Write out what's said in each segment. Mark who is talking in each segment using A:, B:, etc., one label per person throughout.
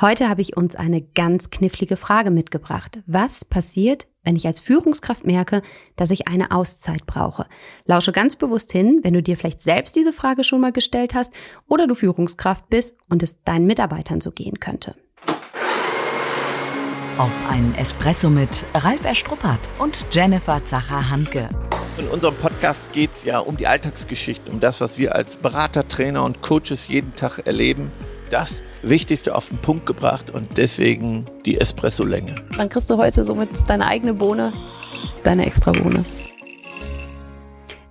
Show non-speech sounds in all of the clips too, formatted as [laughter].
A: Heute habe ich uns eine ganz knifflige Frage mitgebracht. Was passiert, wenn ich als Führungskraft merke, dass ich eine Auszeit brauche? Lausche ganz bewusst hin, wenn du dir vielleicht selbst diese Frage schon mal gestellt hast oder du Führungskraft bist und es deinen Mitarbeitern so gehen könnte.
B: Auf einen Espresso mit Ralf Erstruppert und Jennifer Zacher-Hanke.
C: In unserem Podcast geht es ja um die Alltagsgeschichte, um das, was wir als Berater, Trainer und Coaches jeden Tag erleben. Das Wichtigste auf den Punkt gebracht und deswegen die Espresso-Länge.
A: Dann kriegst du heute somit deine eigene Bohne, deine extra Bohne.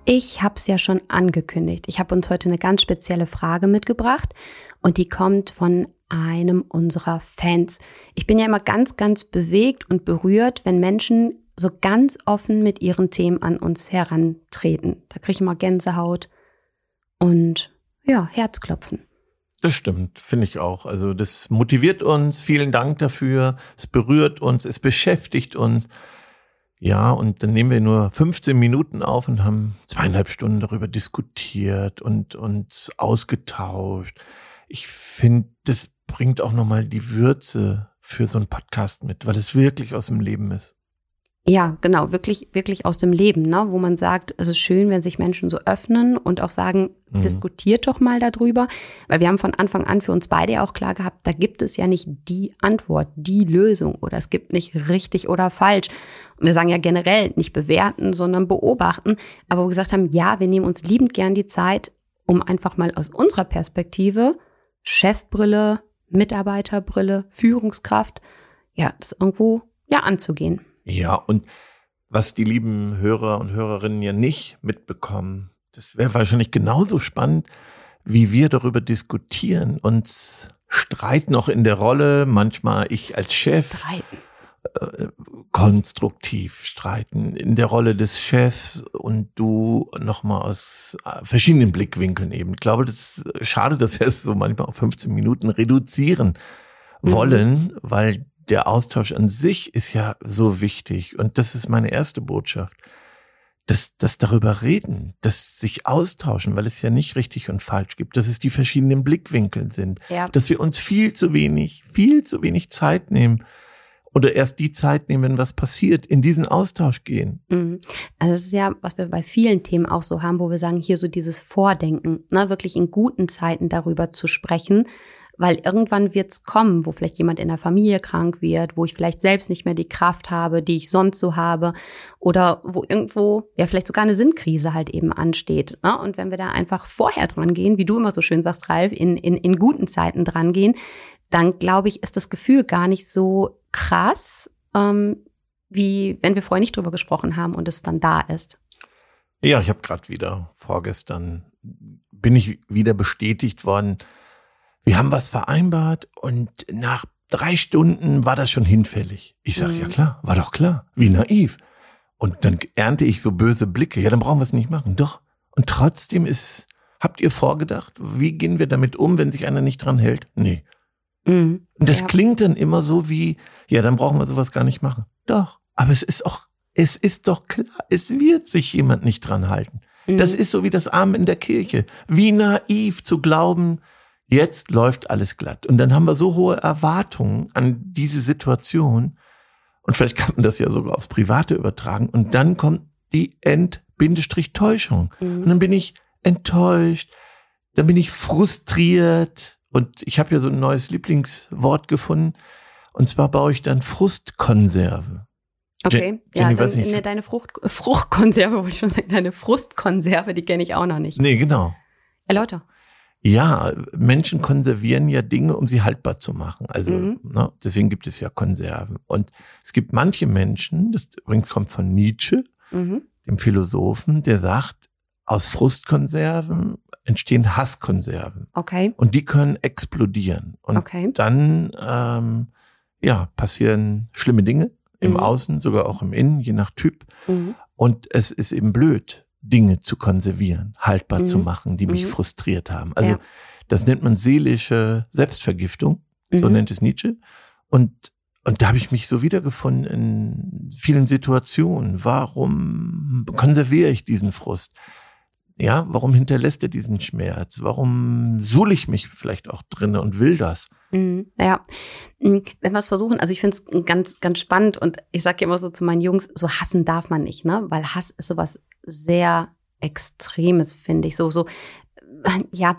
A: Ich habe es ja schon angekündigt. Ich habe uns heute eine ganz spezielle Frage mitgebracht und die kommt von einem unserer Fans. Ich bin ja immer ganz, ganz bewegt und berührt, wenn Menschen so ganz offen mit ihren Themen an uns herantreten. Da kriege ich immer Gänsehaut und ja, Herzklopfen.
C: Das stimmt, finde ich auch. Also das motiviert uns. Vielen Dank dafür. Es berührt uns, es beschäftigt uns. Ja, und dann nehmen wir nur 15 Minuten auf und haben zweieinhalb Stunden darüber diskutiert und uns ausgetauscht. Ich finde, das bringt auch nochmal die Würze für so einen Podcast mit, weil es wirklich aus dem Leben ist.
A: Ja, genau, wirklich, wirklich aus dem Leben, ne? wo man sagt, es ist schön, wenn sich Menschen so öffnen und auch sagen, mhm. diskutiert doch mal darüber, weil wir haben von Anfang an für uns beide auch klar gehabt, da gibt es ja nicht die Antwort, die Lösung oder es gibt nicht richtig oder falsch. Und wir sagen ja generell nicht bewerten, sondern beobachten, aber wo wir gesagt haben, ja, wir nehmen uns liebend gern die Zeit, um einfach mal aus unserer Perspektive Chefbrille, Mitarbeiterbrille, Führungskraft, ja, das irgendwo ja anzugehen.
C: Ja, und was die lieben Hörer und Hörerinnen ja nicht mitbekommen, das wäre wahrscheinlich genauso spannend, wie wir darüber diskutieren, uns streiten auch in der Rolle, manchmal ich als Chef. Streiten. Äh, konstruktiv streiten in der Rolle des Chefs und du nochmal aus äh, verschiedenen Blickwinkeln eben. Ich glaube, das ist schade, dass wir es so manchmal auf 15 Minuten reduzieren mhm. wollen, mhm. weil der Austausch an sich ist ja so wichtig. Und das ist meine erste Botschaft. Das, das darüber reden, das sich austauschen, weil es ja nicht richtig und falsch gibt, dass es die verschiedenen Blickwinkel sind, ja. dass wir uns viel zu wenig, viel zu wenig Zeit nehmen oder erst die Zeit nehmen, wenn was passiert, in diesen Austausch gehen.
A: Mhm. Also das ist ja, was wir bei vielen Themen auch so haben, wo wir sagen, hier so dieses Vordenken, ne, wirklich in guten Zeiten darüber zu sprechen, weil irgendwann wird's kommen, wo vielleicht jemand in der Familie krank wird, wo ich vielleicht selbst nicht mehr die Kraft habe, die ich sonst so habe, oder wo irgendwo ja vielleicht sogar eine Sinnkrise halt eben ansteht. Ne? Und wenn wir da einfach vorher dran gehen, wie du immer so schön sagst, Ralf, in, in, in guten Zeiten dran gehen, dann glaube ich, ist das Gefühl gar nicht so krass, ähm, wie wenn wir vorher nicht drüber gesprochen haben und es dann da ist.
C: Ja, ich habe gerade wieder vorgestern bin ich wieder bestätigt worden, wir haben was vereinbart und nach drei Stunden war das schon hinfällig. Ich sage, mhm. ja klar, war doch klar, wie naiv. Und dann ernte ich so böse Blicke. Ja, dann brauchen wir es nicht machen. Doch. Und trotzdem ist, habt ihr vorgedacht, wie gehen wir damit um, wenn sich einer nicht dran hält? Nee. Mhm. Und das ja. klingt dann immer so wie, ja, dann brauchen wir sowas gar nicht machen. Doch. Aber es ist auch, es ist doch klar, es wird sich jemand nicht dran halten. Mhm. Das ist so wie das Arm in der Kirche. Wie naiv zu glauben, Jetzt läuft alles glatt. Und dann haben wir so hohe Erwartungen an diese Situation. Und vielleicht kann man das ja sogar aufs Private übertragen. Und dann kommt die End-Täuschung. Mhm. Und dann bin ich enttäuscht. Dann bin ich frustriert. Und ich habe ja so ein neues Lieblingswort gefunden. Und zwar baue ich dann Frustkonserve.
A: Okay, Jenny, ja, dann, nicht. Ne, deine Frucht, [laughs] Fruchtkonserve wollte ich schon sagen, deine Frustkonserve, die kenne ich auch noch nicht.
C: Nee, genau.
A: Erläuter.
C: Ja, Menschen konservieren ja Dinge, um sie haltbar zu machen. Also mhm. ne, deswegen gibt es ja Konserven. Und es gibt manche Menschen, das übrigens kommt von Nietzsche, mhm. dem Philosophen, der sagt, aus Frustkonserven entstehen Hasskonserven.
A: Okay.
C: Und die können explodieren. Und okay. dann ähm, ja, passieren schlimme Dinge im mhm. Außen, sogar auch im Innen, je nach Typ. Mhm. Und es ist eben blöd, Dinge zu konservieren, haltbar mhm. zu machen, die mich mhm. frustriert haben. Also ja. das nennt man seelische Selbstvergiftung, so mhm. nennt es Nietzsche. Und und da habe ich mich so wiedergefunden in vielen Situationen. Warum konserviere ich diesen Frust? Ja, warum hinterlässt er diesen Schmerz? Warum suhle ich mich vielleicht auch drinne und will das?
A: Mhm, ja, mhm, wenn wir es versuchen, also ich finde es ganz, ganz spannend und ich sage immer so zu meinen Jungs, so hassen darf man nicht, ne? Weil Hass ist sowas sehr Extremes, finde ich. So, so, ja,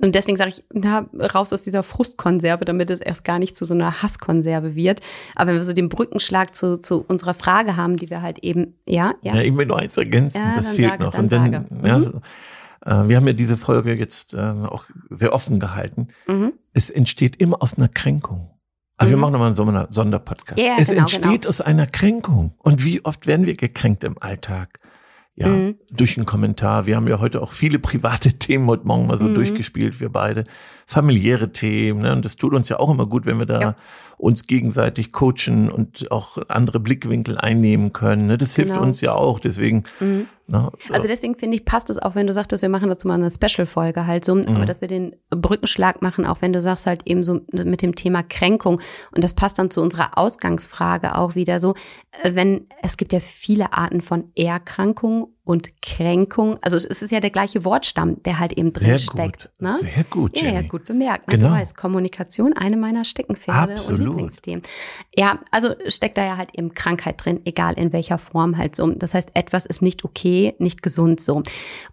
A: und deswegen sage ich, na, raus aus dieser Frustkonserve, damit es erst gar nicht zu so einer Hasskonserve wird. Aber wenn wir so den Brückenschlag zu, zu unserer Frage haben, die wir halt eben, ja, ja.
C: Ja, ich will nur eins ergänzen, ja, das fehlt sage, noch. Und dann, sage. ja, mhm. so, wir haben ja diese Folge jetzt äh, auch sehr offen gehalten. Mhm. Es entsteht immer aus einer Kränkung. Aber mhm. wir machen nochmal einen Sonderpodcast. Ja, es genau, entsteht genau. aus einer Kränkung. Und wie oft werden wir gekränkt im Alltag? ja, mhm. durch einen Kommentar. Wir haben ja heute auch viele private [laughs] Themen heute Morgen mal so mhm. durchgespielt, wir beide. Familiäre Themen, ne? Und das tut uns ja auch immer gut, wenn wir da ja. Uns gegenseitig coachen und auch andere Blickwinkel einnehmen können. Ne? Das hilft genau. uns ja auch. Deswegen mhm.
A: Ne? Also deswegen finde ich, passt es auch, wenn du sagst, dass wir machen dazu mal eine Special-Folge halt so, mhm. aber dass wir den Brückenschlag machen, auch wenn du sagst halt eben so mit dem Thema Kränkung. Und das passt dann zu unserer Ausgangsfrage auch wieder so, äh, wenn es gibt ja viele Arten von Erkrankung und Kränkung. Also es ist ja der gleiche Wortstamm, der halt eben drin steckt.
C: Ne? Sehr gut,
A: Jenny. Ja, ja, gut bemerkt. Ne? Genau. Du weißt, Kommunikation, eine meiner Steckenpferde Absolut. und Lieblingsthemen. Ja, also steckt da ja halt eben Krankheit drin, egal in welcher Form halt so. Das heißt, etwas ist nicht okay, nicht gesund so.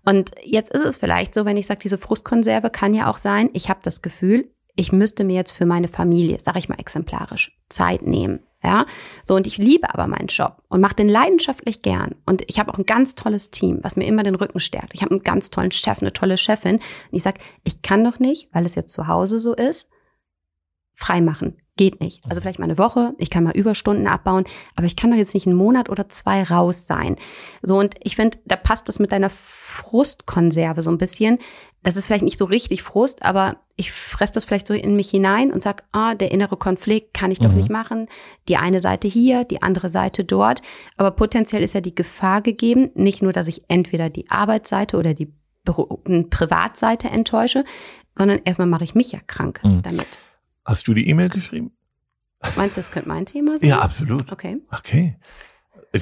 A: Und jetzt ist es vielleicht so, wenn ich sage, diese Frustkonserve kann ja auch sein, ich habe das Gefühl, ich müsste mir jetzt für meine Familie, sage ich mal exemplarisch, Zeit nehmen. Ja, so und ich liebe aber meinen Job und mache den leidenschaftlich gern. Und ich habe auch ein ganz tolles Team, was mir immer den Rücken stärkt. Ich habe einen ganz tollen Chef, eine tolle Chefin. Und ich sage, ich kann doch nicht, weil es jetzt zu Hause so ist, frei machen. Geht nicht. Also vielleicht mal eine Woche, ich kann mal Überstunden abbauen, aber ich kann doch jetzt nicht einen Monat oder zwei raus sein. So, und ich finde, da passt das mit deiner Frustkonserve so ein bisschen. Das ist vielleicht nicht so richtig Frust, aber ich fresse das vielleicht so in mich hinein und sag, ah, der innere Konflikt kann ich doch mhm. nicht machen. Die eine Seite hier, die andere Seite dort. Aber potenziell ist ja die Gefahr gegeben, nicht nur, dass ich entweder die Arbeitsseite oder die Privatseite enttäusche, sondern erstmal mache ich mich ja krank mhm. damit.
C: Hast du die E-Mail geschrieben?
A: Meinst du, das könnte mein Thema sein?
C: Ja, absolut.
A: Okay.
C: Okay.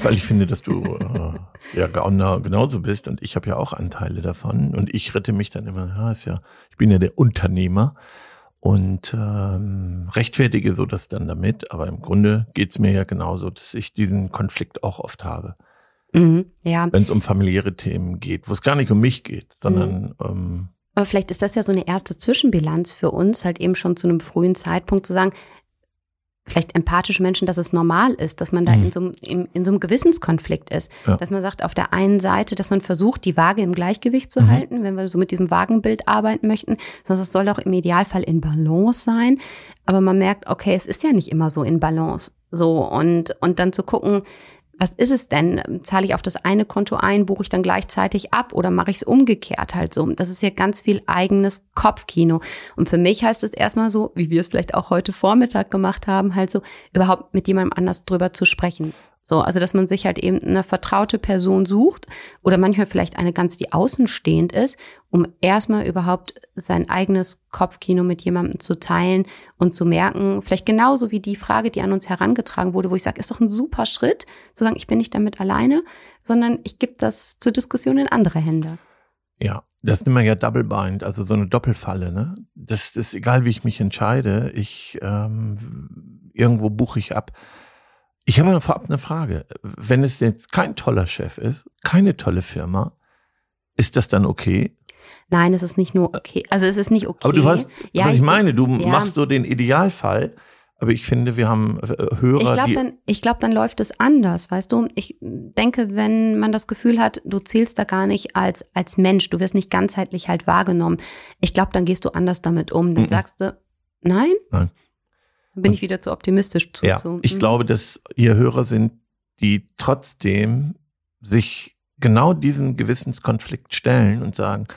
C: Weil ich finde, dass du äh, ja genauso bist und ich habe ja auch Anteile davon und ich rette mich dann immer, ja, ist ja, ich bin ja der Unternehmer und ähm, rechtfertige so das dann damit, aber im Grunde geht's mir ja genauso, dass ich diesen Konflikt auch oft habe. Mhm, ja. Wenn es um familiäre Themen geht, wo es gar nicht um mich geht, sondern mhm. ähm,
A: aber vielleicht ist das ja so eine erste Zwischenbilanz für uns, halt eben schon zu einem frühen Zeitpunkt zu sagen, vielleicht empathische Menschen, dass es normal ist, dass man da mhm. in, so, in, in so einem Gewissenskonflikt ist. Ja. Dass man sagt, auf der einen Seite, dass man versucht, die Waage im Gleichgewicht zu mhm. halten, wenn wir so mit diesem Wagenbild arbeiten möchten, sondern es soll auch im Idealfall in Balance sein. Aber man merkt, okay, es ist ja nicht immer so in Balance. So, und, und dann zu gucken, was ist es denn? Zahle ich auf das eine Konto ein, buche ich dann gleichzeitig ab oder mache ich es umgekehrt halt so? Das ist ja ganz viel eigenes Kopfkino. Und für mich heißt es erstmal so, wie wir es vielleicht auch heute Vormittag gemacht haben, halt so, überhaupt mit jemandem anders drüber zu sprechen. So, also dass man sich halt eben eine vertraute Person sucht oder manchmal vielleicht eine ganz, die außenstehend ist, um erstmal überhaupt sein eigenes Kopfkino mit jemandem zu teilen und zu merken, vielleicht genauso wie die Frage, die an uns herangetragen wurde, wo ich sage, ist doch ein super Schritt, zu sagen, ich bin nicht damit alleine, sondern ich gebe das zur Diskussion in andere Hände.
C: Ja, das nennt man ja Double Bind, also so eine Doppelfalle. Ne? Das ist egal, wie ich mich entscheide. Ich ähm, irgendwo buche ich ab ich habe vorab eine Frage. Wenn es jetzt kein toller Chef ist, keine tolle Firma, ist das dann okay?
A: Nein, es ist nicht nur okay. Also es ist nicht okay.
C: Aber du weißt, ja, was ich meine. Du ja. machst so den Idealfall. Aber ich finde, wir haben äh, Hörer,
A: ich glaub, dann, ich glaube, dann läuft es anders, weißt du? Ich denke, wenn man das Gefühl hat, du zählst da gar nicht als, als Mensch, du wirst nicht ganzheitlich halt wahrgenommen. Ich glaube, dann gehst du anders damit um. Dann mhm. sagst du, nein? Nein. Bin ich wieder zu optimistisch zu.
C: Ja,
A: zu,
C: ich mhm. glaube, dass ihr Hörer sind, die trotzdem sich genau diesem Gewissenskonflikt stellen und sagen,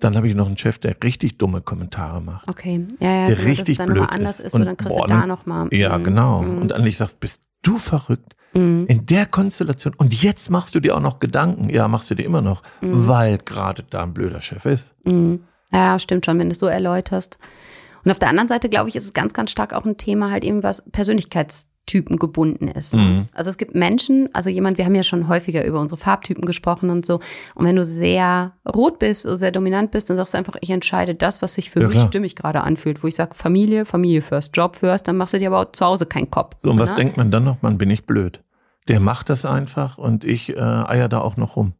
C: dann habe ich noch einen Chef, der richtig dumme Kommentare macht.
A: Okay, ja, ja,
C: der genau, richtig
A: dann
C: blöd
A: anders
C: ist.
A: ist und dann kriegst boah, du da nochmal.
C: Ja, mhm. genau. Mhm. Und eigentlich sagst, bist du verrückt? Mhm. In der Konstellation. Und jetzt machst du dir auch noch Gedanken. Ja, machst du dir immer noch, mhm. weil gerade da ein blöder Chef ist.
A: Mhm. Ja, stimmt schon, wenn du es so erläuterst. Und auf der anderen Seite, glaube ich, ist es ganz, ganz stark auch ein Thema halt eben, was Persönlichkeits Typen gebunden ist.
C: Mhm.
A: Also es gibt Menschen, also jemand, wir haben ja schon häufiger über unsere Farbtypen gesprochen und so. Und wenn du sehr rot bist oder sehr dominant bist, dann sagst du einfach, ich entscheide das, was sich für
C: Ja,
A: mich
C: klar.
A: stimmig gerade anfühlt. Wo ich sage, Familie, Familie first, Job first, dann machst du dir aber auch zu Hause keinen Kopf.
C: So, und was
A: ne?
C: denkt man dann noch? Man bin ich blöd. Der macht das einfach und ich äh, eier da auch noch rum.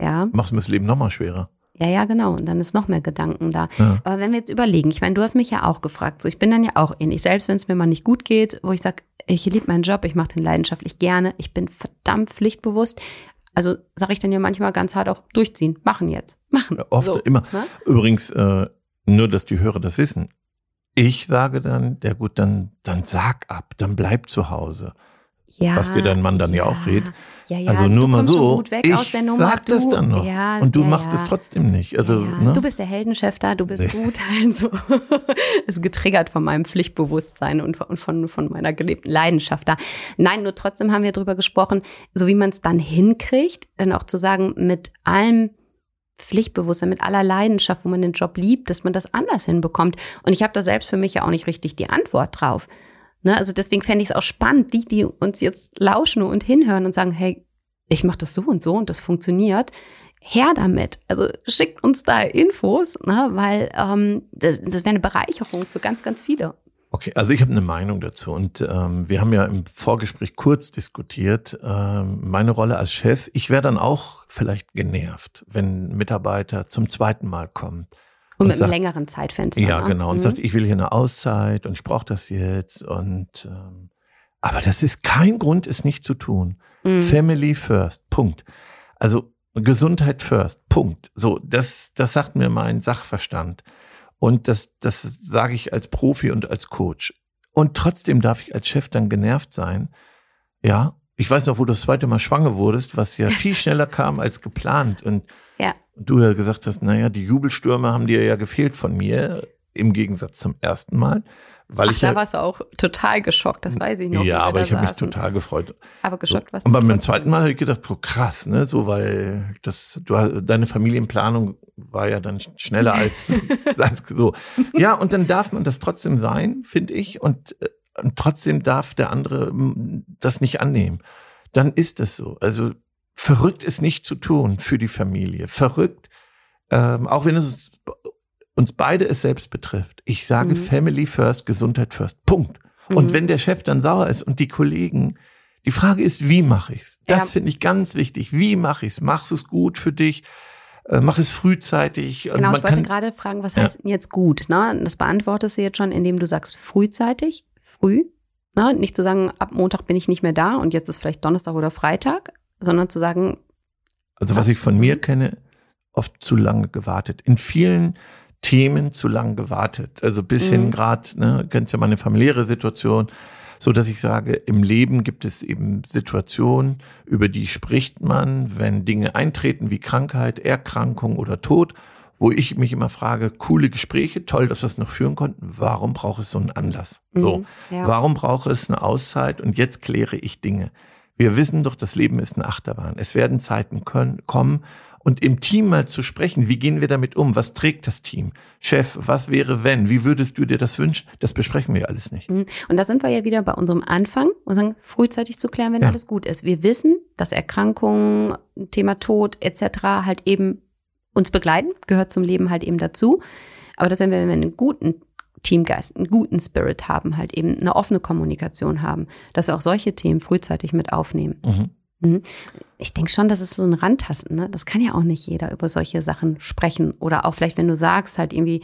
A: Ja,
C: Mach's mir das Leben noch mal schwerer.
A: Ja, ja, genau. Und dann ist noch mehr Gedanken da.
C: Ja.
A: Aber wenn wir jetzt überlegen, ich meine, du hast mich ja auch gefragt, so ich bin dann ja auch ähnlich, selbst wenn es mir mal nicht gut geht, wo ich sage, ich liebe meinen Job, ich mache den leidenschaftlich gerne, ich bin verdammt pflichtbewusst. Also sage ich dann ja manchmal ganz hart auch durchziehen, machen jetzt, machen.
C: Ja, oft, immer.
A: Ne?
C: Übrigens, äh, nur, dass die Hörer das wissen. Ich sage dann, ja gut, dann, dann sag ab, dann bleib zu Hause.
A: Ja,
C: Was dir dein Mann dann ja auch rät.
A: Ja, ja,
C: also nur mal so, ich
A: aus der Nummer.
C: sag das dann noch.
A: Ja,
C: und du
A: ja,
C: machst
A: ja.
C: es trotzdem nicht. Also,
A: ja,
C: ne?
A: Du bist der Heldenchef da, du bist gut. Also [laughs] ist getriggert von meinem Pflichtbewusstsein und von, von, von meiner gelebten Leidenschaft da. Nein, nur trotzdem haben wir drüber gesprochen, so wie man es dann hinkriegt, dann auch zu sagen, mit allem Pflichtbewusstsein, mit aller Leidenschaft, wo man den Job liebt, dass man das anders hinbekommt. Und ich habe da selbst für mich ja auch nicht richtig die Antwort drauf. Ne? Also deswegen fände ich es auch spannend, die, die uns jetzt lauschen und hinhören und sagen, hey, ich mache das so und so und das funktioniert. Her damit. Also schickt uns da Infos, ne? weil ähm, das, das wäre eine Bereicherung für ganz, ganz viele.
C: Okay, also ich habe eine Meinung dazu und ähm, wir haben ja im Vorgespräch kurz diskutiert, ähm, meine Rolle als Chef, ich wäre dann auch vielleicht genervt, wenn Mitarbeiter zum zweiten Mal kommt.
A: Und,
C: Und
A: mit
C: sagt-
A: einem längeren Zeitfenster.
C: Ja,
A: ne?
C: genau. Und
A: Mhm.
C: sagt, ich will hier eine Auszeit und ich brauche das jetzt. Und ähm, aber das ist kein Grund, es nicht zu tun.
A: Mhm.
C: Family first. Punkt. Also Gesundheit first. Punkt. So, das, das sagt mir mein Sachverstand. Und das, das sage ich als Profi und als Coach. Und trotzdem darf ich als Chef dann genervt sein. Ja. Ich weiß noch, wo du das zweite Mal schwanger wurdest, was ja [laughs] viel schneller kam als geplant. Und
A: Ja.
C: Du ja gesagt hast, naja, die Jubelstürme haben dir ja gefehlt von mir, im Gegensatz zum ersten Mal. Weil
A: Ach,
C: ich
A: da
C: ja,
A: warst du auch total geschockt, das weiß ich noch.
C: ja, aber ich habe mich total gefreut.
A: Aber geschockt warst
C: Und
A: du
C: beim
A: trotzdem.
C: zweiten Mal habe ich gedacht, oh, krass, ne, so weil das du deine Familienplanung war ja dann schneller als, [laughs] [laughs] als so. Ja, und dann darf man das trotzdem sein, finde ich, und, äh, und trotzdem darf der andere das nicht annehmen. Dann ist es so. Also verrückt ist nicht zu tun für die Familie. Verrückt, ähm, auch wenn es uns beide es selbst betrifft. Ich sage
A: Mhm.
C: Family first, Gesundheit first. Punkt. Und
A: Mhm.
C: wenn der Chef dann sauer ist und die Kollegen, die Frage ist, wie mache ich's? Das
A: Ja.
C: finde ich ganz wichtig. Wie mache ich's? Machst es gut für dich? Äh, Mach es frühzeitig. Und
A: Genau, ich wollte
C: kann-
A: gerade fragen, was
C: Ja.
A: heißt denn jetzt gut? Ne? Das beantwortest du jetzt schon, indem du sagst frühzeitig, früh. Ne? Nicht zu sagen, ab Montag bin ich nicht mehr da und jetzt ist vielleicht Donnerstag oder Freitag, sondern zu sagen,
C: Also was ich von mir kenne, oft zu lange gewartet. In vielen Themen zu lange gewartet. Also bis hin
A: Mhm.
C: gerade, ne, kennst ja meine familiäre Situation, so dass ich sage, im Leben gibt es eben Situationen, über die spricht man, wenn Dinge eintreten wie Krankheit, Erkrankung oder Tod, wo ich mich immer frage, coole Gespräche, toll, dass wir es noch führen konnten. Warum braucht es so einen Anlass? So.
A: mhm, ja.
C: Warum brauche es eine Auszeit und jetzt kläre ich Dinge? Wir wissen doch, das Leben ist eine Achterbahn. Es werden Zeiten können, kommen und im Team mal zu sprechen, wie gehen wir damit um? Was trägt das Team? Chef, was wäre wenn? Wie würdest du dir das wünschen? Das besprechen wir alles nicht.
A: Mhm. Und da sind wir ja wieder bei unserem Anfang und sagen, frühzeitig zu klären, wenn
C: Ja.
A: alles gut ist. Wir wissen, dass Erkrankungen, Thema Tod etc. halt eben uns begleiten, gehört zum Leben halt eben dazu. Aber dass wenn wir, wenn wir einen guten Teamgeist, einen guten Spirit haben, halt eben eine offene Kommunikation haben, dass wir auch solche Themen frühzeitig mit aufnehmen.
C: Mhm.
A: Ich denke schon, das ist so ein Randtasten. Ne? Das kann ja auch nicht jeder über solche Sachen sprechen. Oder auch vielleicht, wenn du sagst, halt irgendwie,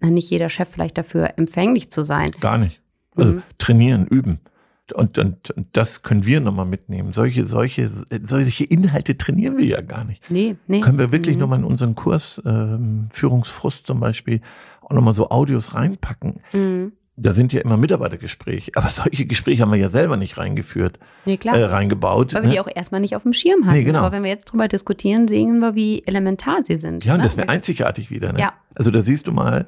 A: nicht jeder Chef vielleicht dafür empfänglich zu sein.
C: Gar nicht. Also
A: Mhm.
C: trainieren, üben. Und, und, und das können wir nochmal mitnehmen. Solche, solche, solche Inhalte trainieren wir ja gar nicht.
A: Nee, nee.
C: Können wir wirklich
A: Mhm.
C: nochmal in unseren Kurs ähm, Führungsfrust zum Beispiel auch nochmal so Audios reinpacken.
A: Mhm.
C: Da sind ja immer Mitarbeitergespräche, aber solche Gespräche haben wir ja selber nicht reingeführt,
A: Nee, klar.
C: äh, reingebaut.
A: Weil wir
C: ne?
A: die auch erstmal nicht auf dem Schirm hatten.
C: Nee, genau.
A: Aber wenn wir jetzt drüber diskutieren, sehen wir, wie elementar sie sind.
C: Ja, und
A: ne?
C: das wäre
A: Wir-
C: einzigartig wieder. Ne?
A: Ja.
C: Also da siehst du mal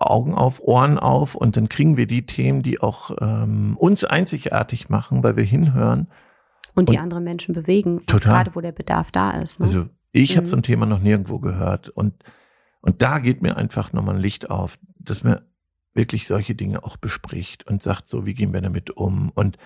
C: Augen auf, Ohren auf und dann kriegen wir die Themen, die auch ähm, uns einzigartig machen, weil wir hinhören.
A: Und die
C: und-
A: anderen Menschen bewegen. Gerade wo der Bedarf da ist. Ne?
C: Also ich habe
A: Mhm.
C: so ein Thema noch nirgendwo gehört und und da geht mir einfach nochmal ein Licht auf, dass wir wirklich solche Dinge auch bespricht und sagt so, wie gehen wir damit um und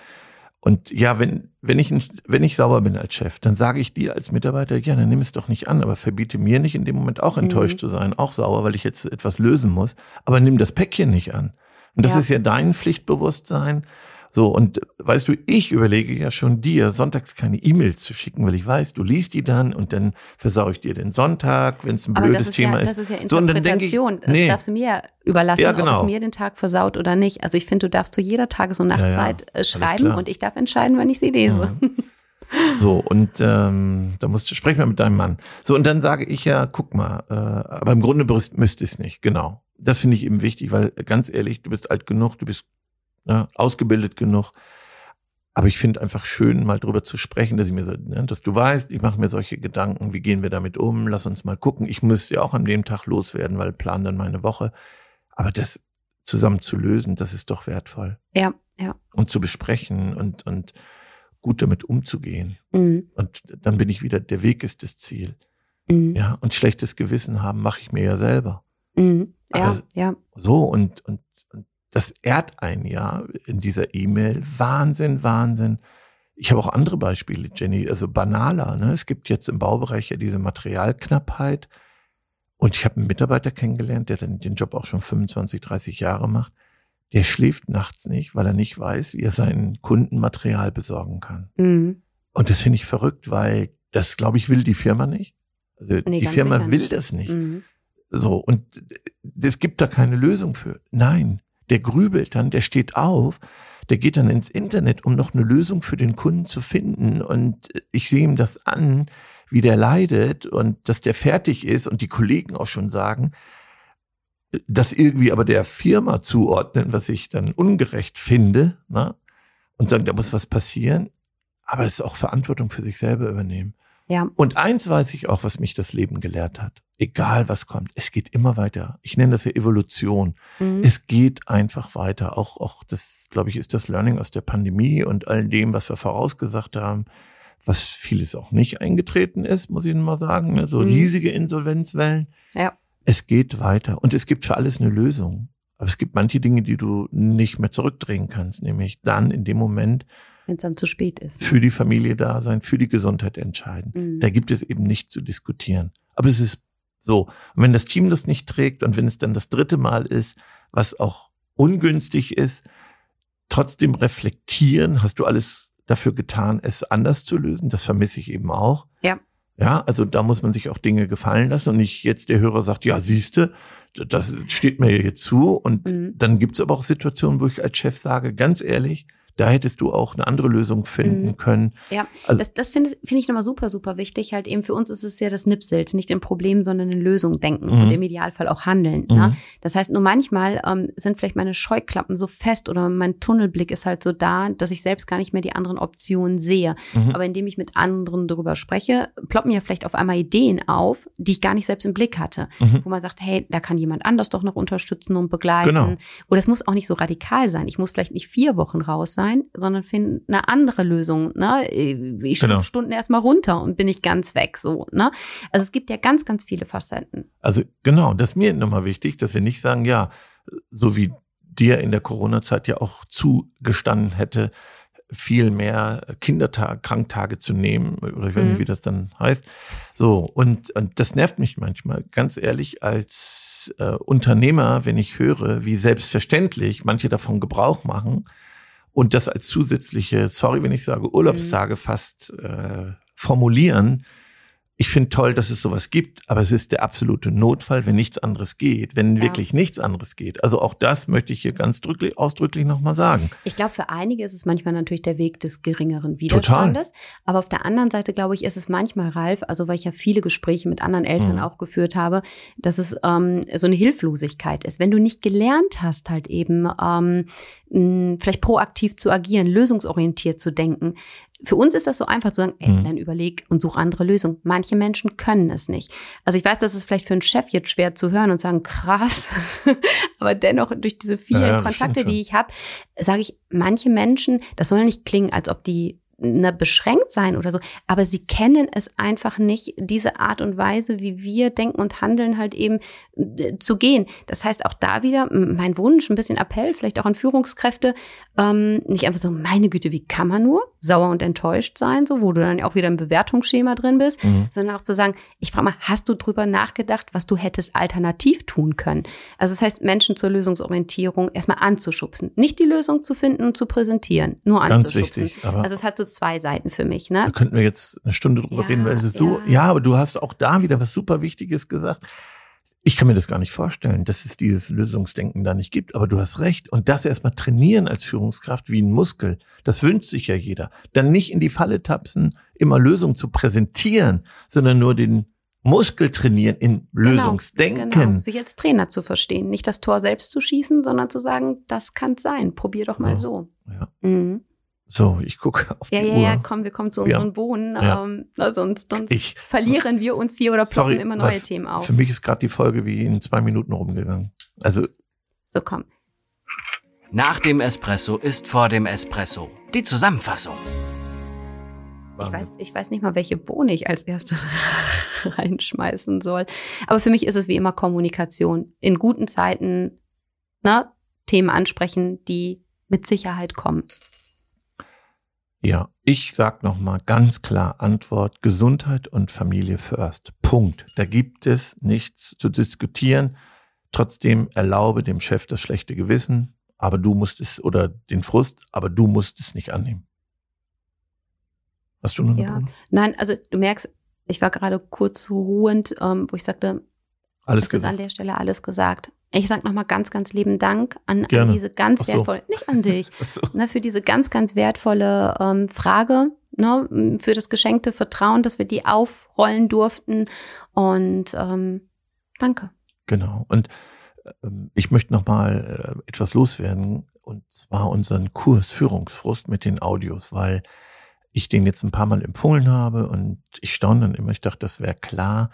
C: und ja, wenn, wenn ich, wenn ich sauer bin als Chef, dann sage ich dir als Mitarbeiter, ja, dann nimm es doch nicht an, aber verbiete mir nicht in dem Moment auch enttäuscht mhm. zu sein, auch sauer, weil ich jetzt etwas lösen muss, aber nimm das Päckchen nicht an. Und das ja. ist ja dein Pflichtbewusstsein so, und weißt du, ich überlege ja schon dir, sonntags keine E-Mails zu schicken, weil ich weiß, du liest die dann und dann versau ich dir den Sonntag, wenn es ein
A: Aber
C: blödes Thema
A: ja,
C: ist.
A: Das ist ja Interpretation. So, ich, nee. Das darfst du mir überlassen, ja, genau. ob es mir den Tag versaut oder nicht. Also ich finde, du darfst zu jeder Tages- und Nachtzeit ja. Äh, schreiben und ich darf entscheiden, wann ich sie lese.
C: So, und ähm, da musst du, sprechen wir mit deinem Mann. So, und dann sage ich ja, guck mal, äh, aber im Grunde müsste ich es nicht, genau. Das finde ich eben wichtig, weil ganz ehrlich, du bist alt genug, du bist ne, ausgebildet genug. Aber ich finde einfach schön, mal drüber zu sprechen, dass ich mir so, ne, dass du weißt, ich mache mir solche Gedanken, wie gehen wir damit um, lass uns mal gucken. Ich muss ja auch an dem Tag loswerden, weil plan dann meine Woche. Aber das zusammen zu lösen, das ist doch wertvoll.
A: Ja, ja.
C: Und zu besprechen und, und gut damit umzugehen. Mhm. Und dann bin ich wieder, der Weg ist das Ziel. Mhm. Ja, und schlechtes Gewissen haben mache ich mir ja selber.
A: Mhm. Ja, also, ja.
C: So, und, und das ehrt ein ja in dieser E-Mail. Wahnsinn, Wahnsinn. Ich habe auch andere Beispiele, Jenny, also banaler. Ne? Es gibt jetzt im Baubereich ja diese Materialknappheit. Und ich habe einen Mitarbeiter kennengelernt, der dann den Job auch schon 25, 30 Jahre macht. Der schläft nachts nicht, weil er nicht weiß, wie er seinen Kunden Material besorgen kann. Mhm. Und das finde ich verrückt, weil das, glaube ich, will die Firma nicht. Also nee, die Firma will das nicht. Mhm. So, und es gibt da keine Lösung für. Nein, der grübelt dann, der steht auf, der geht dann ins Internet, um noch eine Lösung für den Kunden zu finden. Und ich sehe ihm das an, wie der leidet und dass der fertig ist und die Kollegen auch schon sagen, das irgendwie aber der Firma zuordnen, was ich dann ungerecht finde, ne? und sagen, da muss was passieren, aber es ist auch Verantwortung für sich selber übernehmen.
A: Ja.
C: Und eins weiß ich auch, was mich das Leben gelehrt hat. Egal was kommt, es geht immer weiter. Ich nenne das ja Evolution. Mhm. Es geht einfach weiter. Auch, auch das, glaube ich, ist das Learning aus der Pandemie und all dem, was wir vorausgesagt haben, was vieles auch nicht eingetreten ist, muss ich mal sagen. Ne? So mhm. riesige Insolvenzwellen.
A: Ja.
C: Es geht weiter. Und es gibt für alles eine Lösung. Aber es gibt manche Dinge, die du nicht mehr zurückdrehen kannst, nämlich dann in dem Moment,
A: wenn es dann zu spät ist.
C: Für die Familie da sein, für die Gesundheit entscheiden. Mhm. Da gibt es eben nicht zu diskutieren. Aber es ist so. Und wenn das Team das nicht trägt und wenn es dann das dritte Mal ist, was auch ungünstig ist, trotzdem reflektieren, hast du alles dafür getan, es anders zu lösen? Das vermisse ich eben auch.
A: Ja.
C: Ja, also da muss man sich auch Dinge gefallen lassen und nicht jetzt der Hörer sagt, ja, siehste, das steht mir jetzt zu. Und mhm. dann gibt es aber auch Situationen, wo ich als Chef sage, ganz ehrlich, da hättest du auch eine andere Lösung finden mhm. können.
A: Ja, also, das, das finde find ich nochmal super, super wichtig. Halt eben für uns ist es ja das Nipselt, nicht in Problem, sondern in Lösung denken mhm. und im Idealfall auch handeln. Ne? Mhm. Ne? Das heißt, nur manchmal ähm, sind vielleicht meine Scheuklappen so fest oder mein Tunnelblick ist halt so da, dass ich selbst gar nicht mehr die anderen Optionen sehe. Mhm. Aber indem ich mit anderen darüber spreche, ploppen ja vielleicht auf einmal Ideen auf, die ich gar nicht selbst im Blick hatte. Mhm. Wo man sagt, hey, da kann jemand anders doch noch unterstützen und begleiten. Genau. Oder es muss auch nicht so radikal sein. Ich muss vielleicht nicht vier Wochen raus sein sein, sondern finden eine andere Lösung. Ne? Ich genau. Stunden erstmal runter und bin ich ganz weg. So, ne? Also es gibt ja ganz, ganz viele Facetten.
C: Also genau, das ist mir nochmal wichtig, dass wir nicht sagen, ja, so wie dir in der Corona-Zeit ja auch zugestanden hätte, viel mehr Kindertag, Kranktage zu nehmen, oder ich weiß nicht, mhm. wie das dann heißt. So, und, und das nervt mich manchmal, ganz ehrlich, als äh, Unternehmer, wenn ich höre, wie selbstverständlich manche davon Gebrauch machen, und das als zusätzliche, sorry, wenn ich sage, Urlaubstage mhm. fast äh, formulieren, ich finde toll, dass es sowas gibt, aber es ist der absolute Notfall, wenn nichts anderes geht, wenn ja. wirklich nichts anderes geht. Also auch das möchte ich hier ganz drücklich, ausdrücklich nochmal sagen.
A: Ich glaube, für einige ist es manchmal natürlich der Weg des geringeren Widerstandes. Total. Aber auf der anderen Seite, glaube ich, ist es manchmal, Ralf, also weil ich ja viele Gespräche mit anderen Eltern mhm. auch geführt habe, dass es ähm, so eine Hilflosigkeit ist. Wenn du nicht gelernt hast, halt eben ähm, vielleicht proaktiv zu agieren, lösungsorientiert zu denken, für uns ist das so einfach zu sagen, ey, mhm. dann überleg und such andere Lösungen. Manche Menschen können es nicht. Also ich weiß, das ist vielleicht für einen Chef jetzt schwer zu hören und sagen, krass, [laughs] aber dennoch durch diese vielen ja, Kontakte, die ich habe, sage ich, manche Menschen, das soll nicht klingen, als ob die ne, beschränkt sein oder so, aber sie kennen es einfach nicht, diese Art und Weise, wie wir denken und handeln, halt eben äh, zu gehen. Das heißt auch da wieder mein Wunsch, ein bisschen Appell, vielleicht auch an Führungskräfte, ähm, nicht einfach so, meine Güte, wie kann man nur sauer und enttäuscht sein, so wo du dann auch wieder im Bewertungsschema drin bist, mhm. sondern auch zu sagen, ich frage mal, hast du drüber nachgedacht, was du hättest alternativ tun können? Also das heißt, Menschen zur Lösungsorientierung erstmal anzuschubsen, nicht die Lösung zu finden und zu präsentieren, nur anzuschubsen. Ganz wichtig, also es hat so zwei Seiten für mich. Ne?
C: Da könnten wir jetzt eine Stunde drüber ja, reden, weil es ist so, ja. ja, aber du hast auch da wieder was super Wichtiges gesagt. Ich kann mir das gar nicht vorstellen, dass es dieses Lösungsdenken da nicht gibt, aber du hast recht. Und das erstmal trainieren als Führungskraft wie ein Muskel, das wünscht sich ja jeder. Dann nicht in die Falle tapsen, immer Lösungen zu präsentieren, sondern nur den Muskel trainieren in genau, Lösungsdenken. Genau.
A: Sich als Trainer zu verstehen. Nicht das Tor selbst zu schießen, sondern zu sagen, das kann sein. Probier doch mal ja. so. Ja. Mhm.
C: So, ich gucke [laughs] auf
A: ja,
C: die
A: ja,
C: Uhr.
A: Ja, komm, wir kommen zu unseren ja. Bohnen. Ja. Ähm, sonst sonst ich, verlieren wir uns hier oder ploppen sorry, immer neue was, Themen auf.
C: Für mich ist gerade die Folge wie in zwei Minuten rumgegangen. Also.
A: So, komm.
B: Nach dem Espresso ist vor dem Espresso. Die Zusammenfassung.
A: Ich weiß, ich weiß nicht mal, welche Bohne ich als erstes [laughs] reinschmeißen soll. Aber für mich ist es wie immer Kommunikation. In guten Zeiten ne, Themen ansprechen, die mit Sicherheit kommen.
C: Ja, ich sag noch mal ganz klar Antwort Gesundheit und Familie first. Punkt. Da gibt es nichts zu diskutieren. Trotzdem erlaube dem Chef das schlechte Gewissen, aber du musst es oder den Frust, aber du musst es nicht annehmen. Hast du noch eine
A: ja. Nein, also du merkst, ich war gerade kurz ruhend, ähm, wo ich sagte, alles ist an der Stelle alles gesagt. Ich sage nochmal ganz, ganz lieben Dank an, an diese ganz so. wertvolle, nicht an dich, [laughs] so. ne, für diese ganz, ganz wertvolle ähm, Frage, ne, für das geschenkte Vertrauen, dass wir die aufrollen durften. Und ähm, danke.
C: Genau. Und ähm, ich möchte nochmal äh, etwas loswerden, und zwar unseren Kurs Führungsfrust mit den Audios, weil ich den jetzt ein paar Mal empfohlen habe und ich staune dann immer, ich dachte, das wäre klar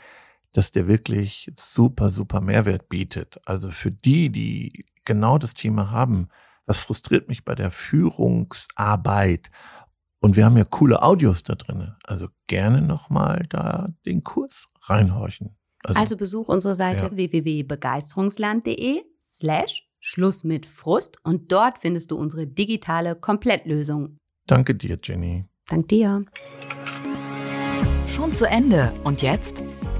C: dass der wirklich super, super Mehrwert bietet. Also für die, die genau das Thema haben, was frustriert mich bei der Führungsarbeit? Und wir haben ja coole Audios da drin. Also gerne nochmal da den Kurs reinhorchen.
A: Also, also besuch unsere Seite ja. www.begeisterungsland.de slash Schluss mit Frust und dort findest du unsere digitale Komplettlösung.
C: Danke dir, Jenny.
A: Dank dir.
B: Schon zu Ende. Und jetzt?